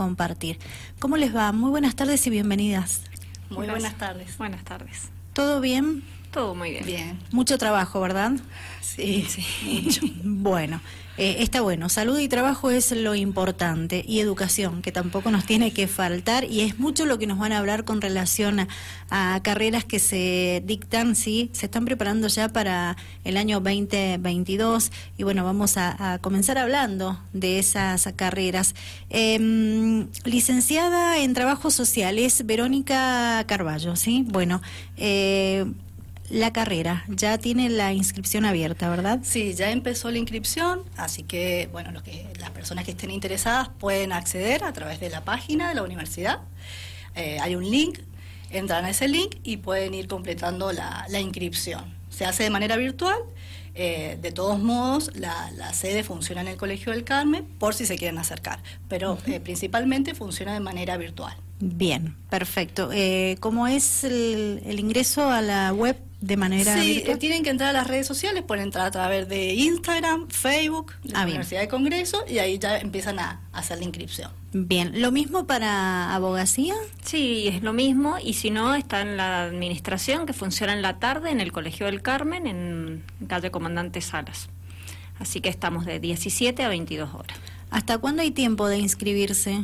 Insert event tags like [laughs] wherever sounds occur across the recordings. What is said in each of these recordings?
compartir. ¿Cómo les va? Muy buenas tardes y bienvenidas. Muy buenas tardes. Buenas tardes. ¿Todo bien? Todo muy bien. Bien. Mucho trabajo, ¿verdad? Sí, sí, [laughs] mucho. Bueno, eh, está bueno. Salud y trabajo es lo importante y educación, que tampoco nos tiene que faltar y es mucho lo que nos van a hablar con relación a, a carreras que se dictan, sí, se están preparando ya para el año 2022 y bueno, vamos a, a comenzar hablando de esas carreras. Em, licenciada en Trabajo Social es Verónica Carballo, ¿sí? Bueno, eh, la carrera ya tiene la inscripción abierta, ¿verdad? Sí, ya empezó la inscripción, así que bueno, lo que las personas que estén interesadas pueden acceder a través de la página de la universidad. Eh, hay un link, entran a ese link y pueden ir completando la, la inscripción. Se hace de manera virtual. eh, de todos modos, la, la sede funciona en el Colegio del Carmen por si se quieren acercar, pero eh, principalmente funciona de manera virtual. Bien, perfecto. Eh, ¿Cómo es el, el ingreso a la web de manera Sí, virtual? eh, tienen que entrar a las redes sociales, pueden entrar a través de Instagram, Facebook, de Ah, la. Universidad de Congreso y ahí ya empiezan a, a hacer la inscripción. Bien, ¿lo mismo para abogacía? Sí, es lo mismo y si no, está en la administración que funciona en la tarde en el Colegio del Carmen, en calle Comandante Salas. Así que estamos de 17 a 22 horas. ¿Hasta cuándo hay tiempo de inscribirse?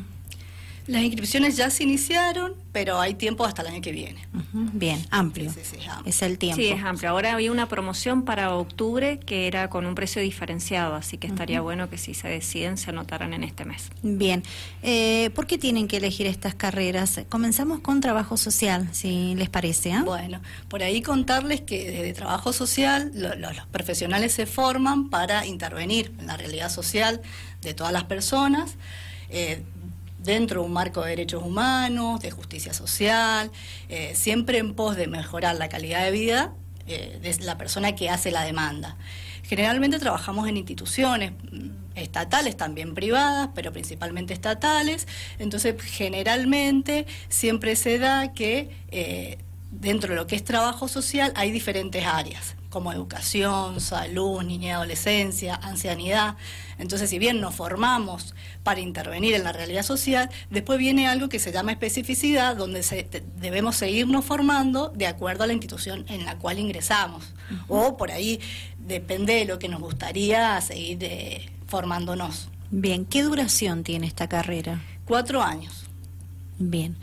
Las inscripciones ya se iniciaron, pero hay tiempo hasta el año que viene. Bien, amplio. Sí, sí, sí, amplio. Es el tiempo. Sí, es amplio. Ahora había una promoción para octubre que era con un precio diferenciado, así que estaría bueno que si se deciden se anotaran en este mes. Bien, eh, ¿por qué tienen que elegir estas carreras? Comenzamos con trabajo social, si les parece. ¿ah? Bueno, por ahí contarles que desde trabajo social lo- lo- los profesionales se forman para intervenir en la realidad social de todas las personas. eh, dentro de un marco de derechos humanos, de justicia social, eh, siempre en pos de mejorar la calidad de vida eh, de la persona que hace la demanda. Generalmente trabajamos en instituciones mm, estatales, también privadas, pero principalmente estatales. Entonces, generalmente siempre se da que eh, dentro de lo que es trabajo social hay diferentes áreas, como educación, salud, niñez y adolescencia, ancianidad. Entonces, si bien nos formamos para intervenir en la realidad social, después viene algo que se llama especificidad, donde se- debemos seguirnos formando de acuerdo a la institución en la cual ingresamos. O por ahí depende de lo que nos gustaría seguir eh, formándonos. Bien, ¿qué duración tiene esta carrera? Cuatro años. Bien.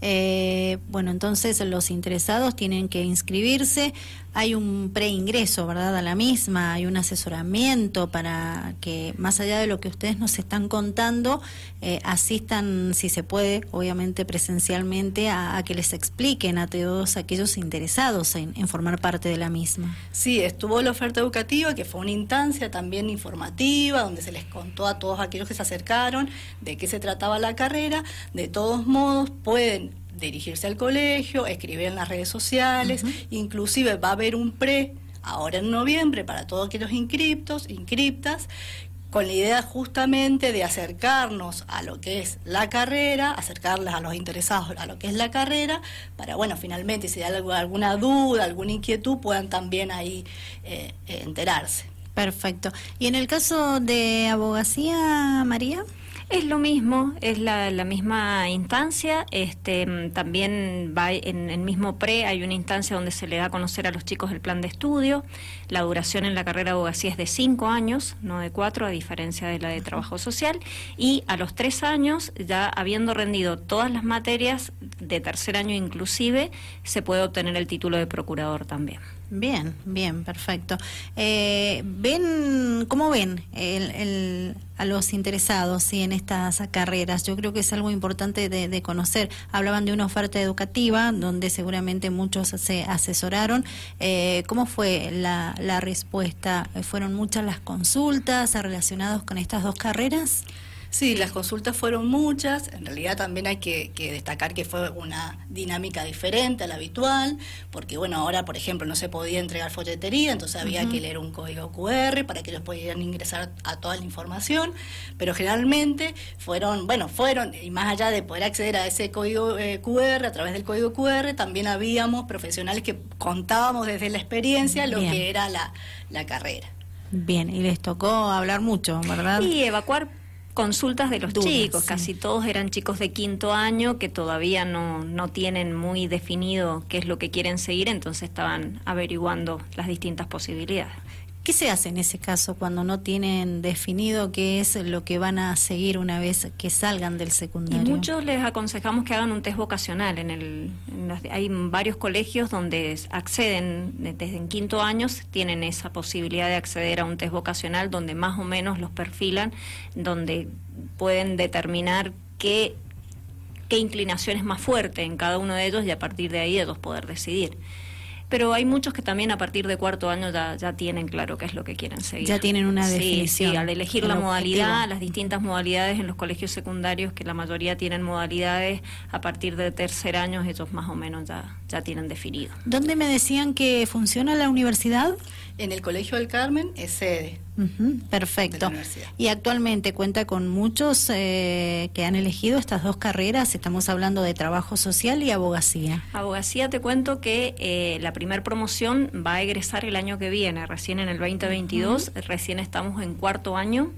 Eh, bueno, entonces los interesados tienen que inscribirse. Hay un preingreso, ¿verdad? A la misma, hay un asesoramiento para que, más allá de lo que ustedes nos están contando, eh, asistan, si se puede, obviamente presencialmente, a, que les expliquen a todos aquellos interesados en formar parte de la misma. Sí, estuvo la oferta educativa, que fue una instancia también informativa, donde se les contó a todos aquellos que se acercaron de qué se trataba la carrera. De todos modos, pueden dirigirse al colegio, escribir en las redes sociales, inclusive va a haber un pre ahora en noviembre para todos aquellos inscriptos, inscriptas, con la idea justamente de acercarnos a lo que es la carrera, acercarles a los interesados a lo que es la carrera, para, bueno, finalmente, si hay alguna duda, alguna inquietud, puedan también ahí eh, enterarse. Perfecto. ¿Y en el caso de abogacía, María? Es lo mismo, es la, la misma instancia. Este, mm, también va en el mismo pre, hay una instancia donde se le da a conocer a los chicos el plan de estudio. La duración en la carrera de abogacía es de cinco años, no de cuatro, a diferencia de la de trabajo social. Y a los tres años, ya habiendo rendido todas las materias de tercer año inclusive, se puede obtener el título de procurador también. Bien, bien, perfecto. Eh, ¿Ven, cómo ven el- el- a los interesados sí, en estas carreras? Yo creo que es algo importante de, de conocer. Hablaban de una oferta educativa donde seguramente muchos se asesoraron. Eh, ¿Cómo fue la, la respuesta? ¿Fueron muchas las consultas relacionadas con estas dos carreras? Sí, las consultas fueron muchas. En realidad también hay que, que destacar que fue una dinámica diferente a la habitual, porque bueno, ahora por ejemplo no se podía entregar folletería, entonces había que leer un código QR para que ellos pudieran ingresar a toda la información, pero generalmente fueron, bueno, fueron, y más allá de poder acceder a ese código eh, QR, a través del código QR, también habíamos profesionales que contábamos desde la experiencia lo Bien. que era la, la carrera. Bien, y les tocó hablar mucho, ¿verdad? Y evacuar consultas de los chicos, casi todos eran chicos de quinto año que todavía no, no tienen muy definido qué es lo que quieren seguir, entonces estaban averiguando las distintas posibilidades. ¿Qué se hace en ese caso cuando no tienen definido qué es lo que van a seguir una vez que salgan del secundario? Y muchos les aconsejamos que hagan un test vocacional. En el, hay varios colegios donde acceden desde en quinto años, tienen esa posibilidad de acceder a un test vocacional donde más o menos los perfilan, donde pueden determinar qué, qué inclinación es más fuerte en cada uno de ellos y a partir de ahí ellos poder decidir pero hay muchos que también a partir de cuarto año ya, ya tienen claro qué es lo que quieren seguir. Ya tienen una definición. Sí, al elegir la modalidad, las distintas modalidades en los colegios secundarios, que la mayoría tienen modalidades, a partir de tercer año ellos más o menos ya, ya tienen definido. ¿Dónde me decían que funciona la universidad? En el Colegio del Carmen es sede. Perfecto. Y actualmente cuenta con muchos eh, que han elegido estas dos carreras. Estamos hablando de trabajo social y abogacía. Abogacía, te cuento que eh, la primer promoción va a egresar el año que viene, recién en el 2022. Recién estamos en cuarto año.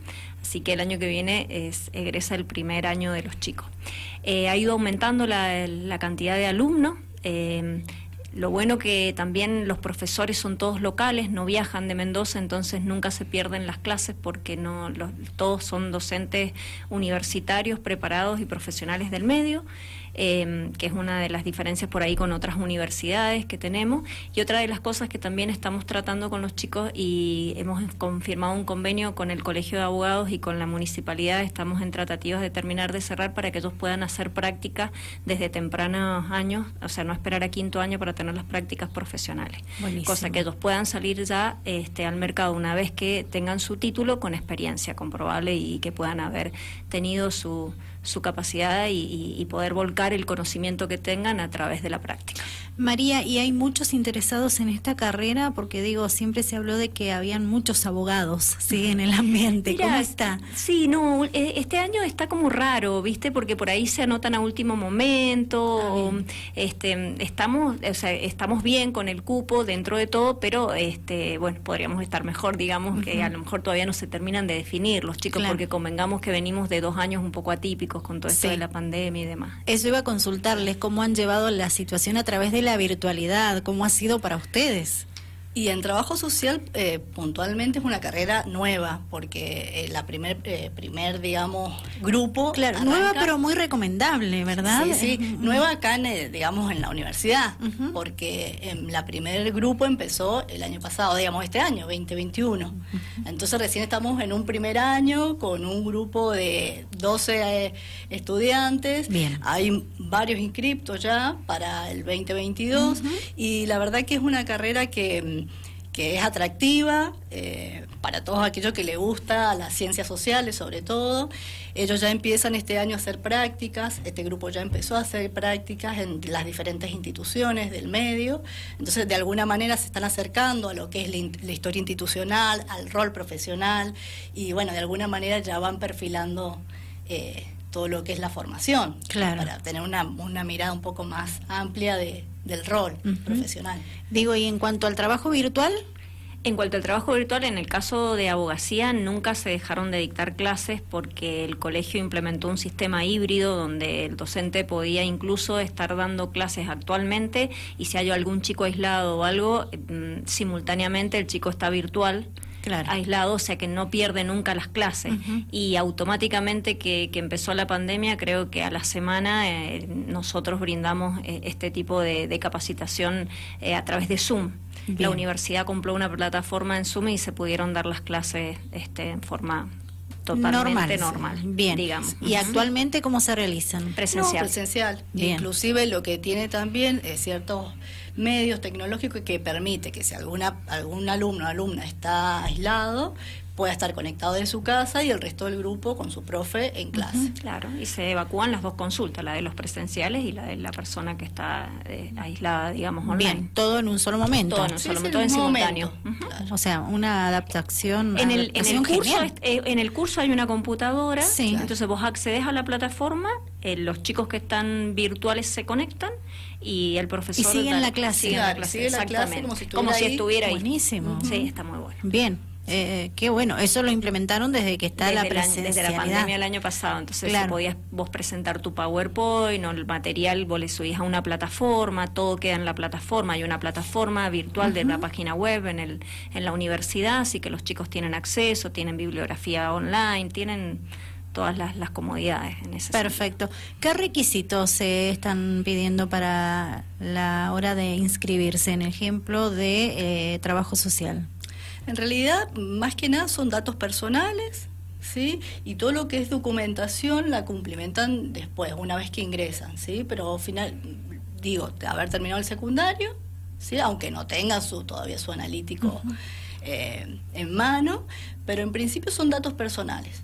Así que el año que viene es, egresa el primer año de los chicos. Eh, ha ido aumentando la, la cantidad de alumnos. Lo bueno que también los profesores son todos locales, no viajan de Mendoza, entonces nunca se pierden las clases porque no todos son docentes universitarios preparados y profesionales del medio. Em, que es una de las diferencias por ahí con otras universidades que tenemos. Y otra de las cosas que también estamos tratando con los chicos y hemos confirmado un convenio con el Colegio de Abogados y con la municipalidad, estamos en tratativas de terminar de cerrar para que ellos puedan hacer prácticas desde tempranos años, o sea, no esperar a quinto año para tener las prácticas profesionales. Cosa que ellos puedan salir ya este, al mercado una vez que tengan su título con experiencia comprobable y que puedan haber tenido su su capacidad y, poder volcar el conocimiento que tengan a través de la práctica. María, ¿y hay muchos interesados en esta carrera? Porque digo, siempre se habló de que habían muchos abogados ¿sí? en el ambiente. ¿Cómo está? Sí, no, e, este año está como raro, ¿viste? Porque por ahí se anotan a último momento. Ah, este, estamos, o sea, estamos bien con el cupo dentro de todo, pero este, bueno, podríamos estar mejor, digamos, que a lo mejor todavía no se terminan de definir los chicos, porque convengamos que venimos de dos años un poco atípicos con todo esto de la pandemia y demás. Eso iba a consultarles, cómo han llevado la situación a través de la virtualidad, cómo ha sido para ustedes. Y en trabajo social eh, puntualmente es una carrera nueva, porque eh, la primer, eh, primer, digamos, grupo... Claro, nueva pero muy recomendable, ¿verdad? Sí, sí, nueva acá, en, digamos, en la universidad, porque en la primer grupo empezó el año pasado, digamos, este año, 2021. Entonces recién estamos en un primer año con un grupo de 12 estudiantes. Bien. Hay varios inscriptos ya para el 2022 y la verdad que es una carrera que que es atractiva eh, para todos aquellos que les gusta las ciencias sociales sobre todo. Ellos ya empiezan este año a hacer prácticas, este grupo ya empezó a hacer prácticas en las diferentes instituciones del medio, entonces de alguna manera se están acercando a lo que es la, historia institucional, al rol profesional y bueno, de alguna manera ya van perfilando... Eh, todo lo que es la formación, para tener una, una mirada un poco más amplia de, del rol profesional. Digo, y en cuanto al trabajo virtual, en cuanto al trabajo virtual, en el caso de abogacía nunca se dejaron de dictar clases porque el colegio implementó un sistema híbrido donde el docente podía incluso estar dando clases actualmente y si hay algún chico aislado o algo, mm, simultáneamente el chico está virtual aislado, o sea que no pierde nunca las clases. Y automáticamente que, empezó la pandemia, creo que a la semana eh, nosotros brindamos eh, este tipo de, capacitación eh, a través de Zoom. La universidad compró una plataforma en Zoom y se pudieron dar las clases este, en forma totalmente normal, bien. digamos. Y actualmente cómo se realizan presencial. presencial. Inclusive lo que tiene también es ciertos medios tecnológicos que permite que si alguna algún alumno o alumna está aislado pueda estar conectado de su casa y el resto del grupo con su profe en clase. claro, y se evacúan las dos consultas, la de los presenciales y la de la persona que está eh, aislada, digamos, online. Bien, todo en un solo momento. Todo en un solo momento, en simultáneo. O sea, una adaptación. En el, en el, curso, eh, en el curso hay una computadora, entonces vos accedes a la plataforma, eh, los chicos que están virtuales se conectan y el profesor... Y siguen la clase. Siguen la clase, exactamente. como si estuviera, ahí. Buenísimo. Sí, está muy bueno. Bien. Eh, qué bueno, eso lo implementaron desde que está la presencialidad. desde la pandemia el año pasado, entonces podías vos presentar tu PowerPoint o el material, vos le subís a una plataforma, todo queda en la plataforma, hay una plataforma virtual de la página web en, el, en la universidad, así que los chicos tienen acceso, tienen bibliografía online, tienen todas las, comodidades en ese Perfecto. ¿Qué requisitos se están pidiendo para la hora de inscribirse en ejemplo de eh, trabajo social? En realidad, más que nada son datos personales, ¿sí? Y todo lo que es documentación la cumplimentan después, una vez que ingresan, ¿sí? Pero al final, digo, de haber terminado el secundario, ¿sí? Aunque no tengan su, todavía su analítico eh, en mano, pero en principio son datos personales.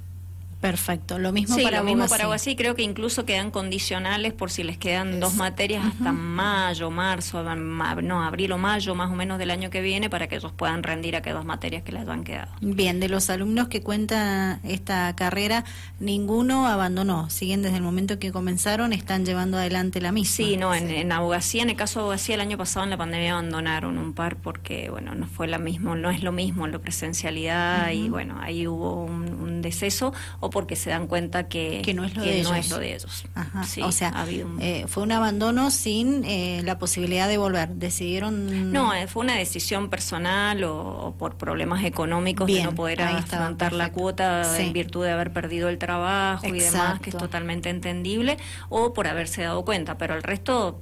Perfecto, lo mismo sí, para lo mismo para así creo que incluso quedan condicionales por si les quedan dos materias hasta mayo, marzo, no, abril o mayo más o menos del año que viene para que ellos puedan rendir a que dos materias que les han quedado. Bien, de los alumnos que cuentan esta carrera, ninguno abandonó, siguen desde el momento que comenzaron, están llevando adelante la misma. Sí, no, en, en abogacía, en el caso de abogacía el año pasado en la pandemia abandonaron un par porque, bueno, no fue la mismo, no es lo mismo la presencialidad y bueno, ahí hubo un, un deceso o porque se dan cuenta que, no es lo, de, ellos. o sea, eh, fue un abandono sin eh, la posibilidad de volver. Decidieron. No, eh, fue una decisión personal o, por problemas económicos de no poder afrontar la cuota en virtud de haber perdido el trabajo y demás, que es totalmente entendible, o por haberse dado cuenta. Pero el resto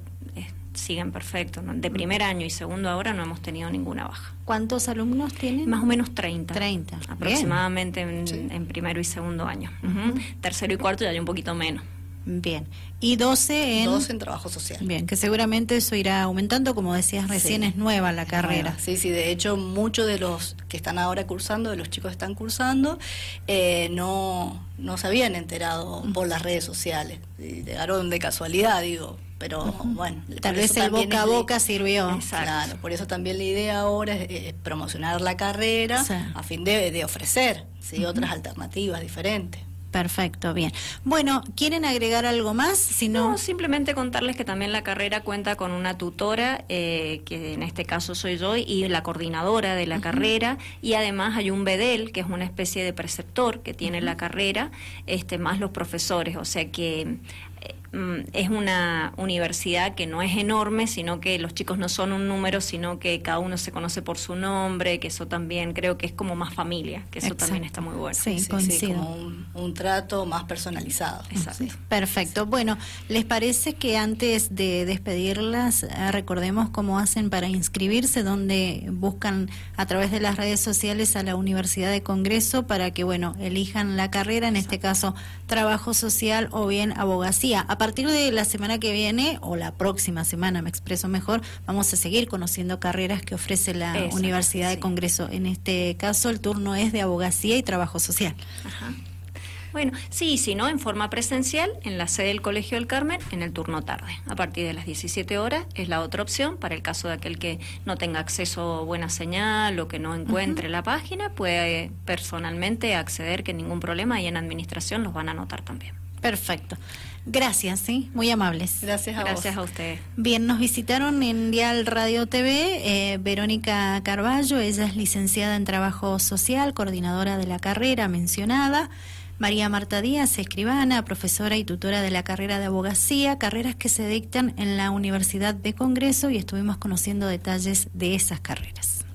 siguen perfectos. De primer año y segundo ahora no hemos tenido ninguna baja. ¿Cuántos alumnos tienen? Más o menos 30. 30. Aproximadamente en, primero y segundo año. Tercero y cuarto ya hay un poquito menos. Bien. Y 12 en... 12 en trabajo social. Bien, que seguramente eso irá aumentando, como decías recién, es nueva la carrera. Sí, sí, de hecho muchos de los que están ahora cursando, de los chicos que están cursando, eh, no, no se habían enterado por las redes sociales. Llegaron de casualidad, digo, pero bueno. Tal vez el boca a boca sirvió. Claro, por eso también la idea ahora es, promocionar la carrera a fin de, de ofrecer ¿sí? otras alternativas diferentes. Perfecto, bien. Bueno, ¿quieren agregar algo más? Si no... simplemente contarles que también la carrera cuenta con una tutora, eh, que en este caso soy yo, y la coordinadora de la carrera, y además hay un BEDEL, que es una especie de preceptor que tiene la carrera, este, más los profesores, o sea que Mm, es una universidad que no es enorme, sino que los chicos no son un número, sino que cada uno se conoce por su nombre, que eso también creo que es como más familia, que eso también está muy bueno. Sí, como un, trato más personalizado. Exacto. Perfecto. Bueno, ¿les parece que antes de despedirlas eh, recordemos cómo hacen para inscribirse, donde buscan a través de las redes sociales a la Universidad de Congreso para que, bueno, elijan la carrera, en este caso trabajo social o bien abogacía? A partir de la semana que viene, o la próxima semana, me expreso mejor, vamos a seguir conociendo carreras que ofrece la Universidad de Congreso. En este caso, el turno es de abogacía y trabajo social. Ajá. Bueno, sí, si no, en forma presencial, en la sede del Colegio del Carmen, en el turno tarde. A partir de las 17 horas es la otra opción para el caso de aquel que no tenga acceso a buena señal o que no encuentre la página, puede personalmente acceder, que ningún problema, y en administración los van a anotar también. Perfecto. Gracias, sí, muy amables. Gracias a Gracias a usted. Bien, nos visitaron en Dial Radio TV eh, Verónica Carballo, ella es licenciada en Trabajo Social, coordinadora de la carrera mencionada. María Marta Díaz, escribana, profesora y tutora de la carrera de abogacía, carreras que se dictan en la Universidad de Congreso y estuvimos conociendo detalles de esas carreras.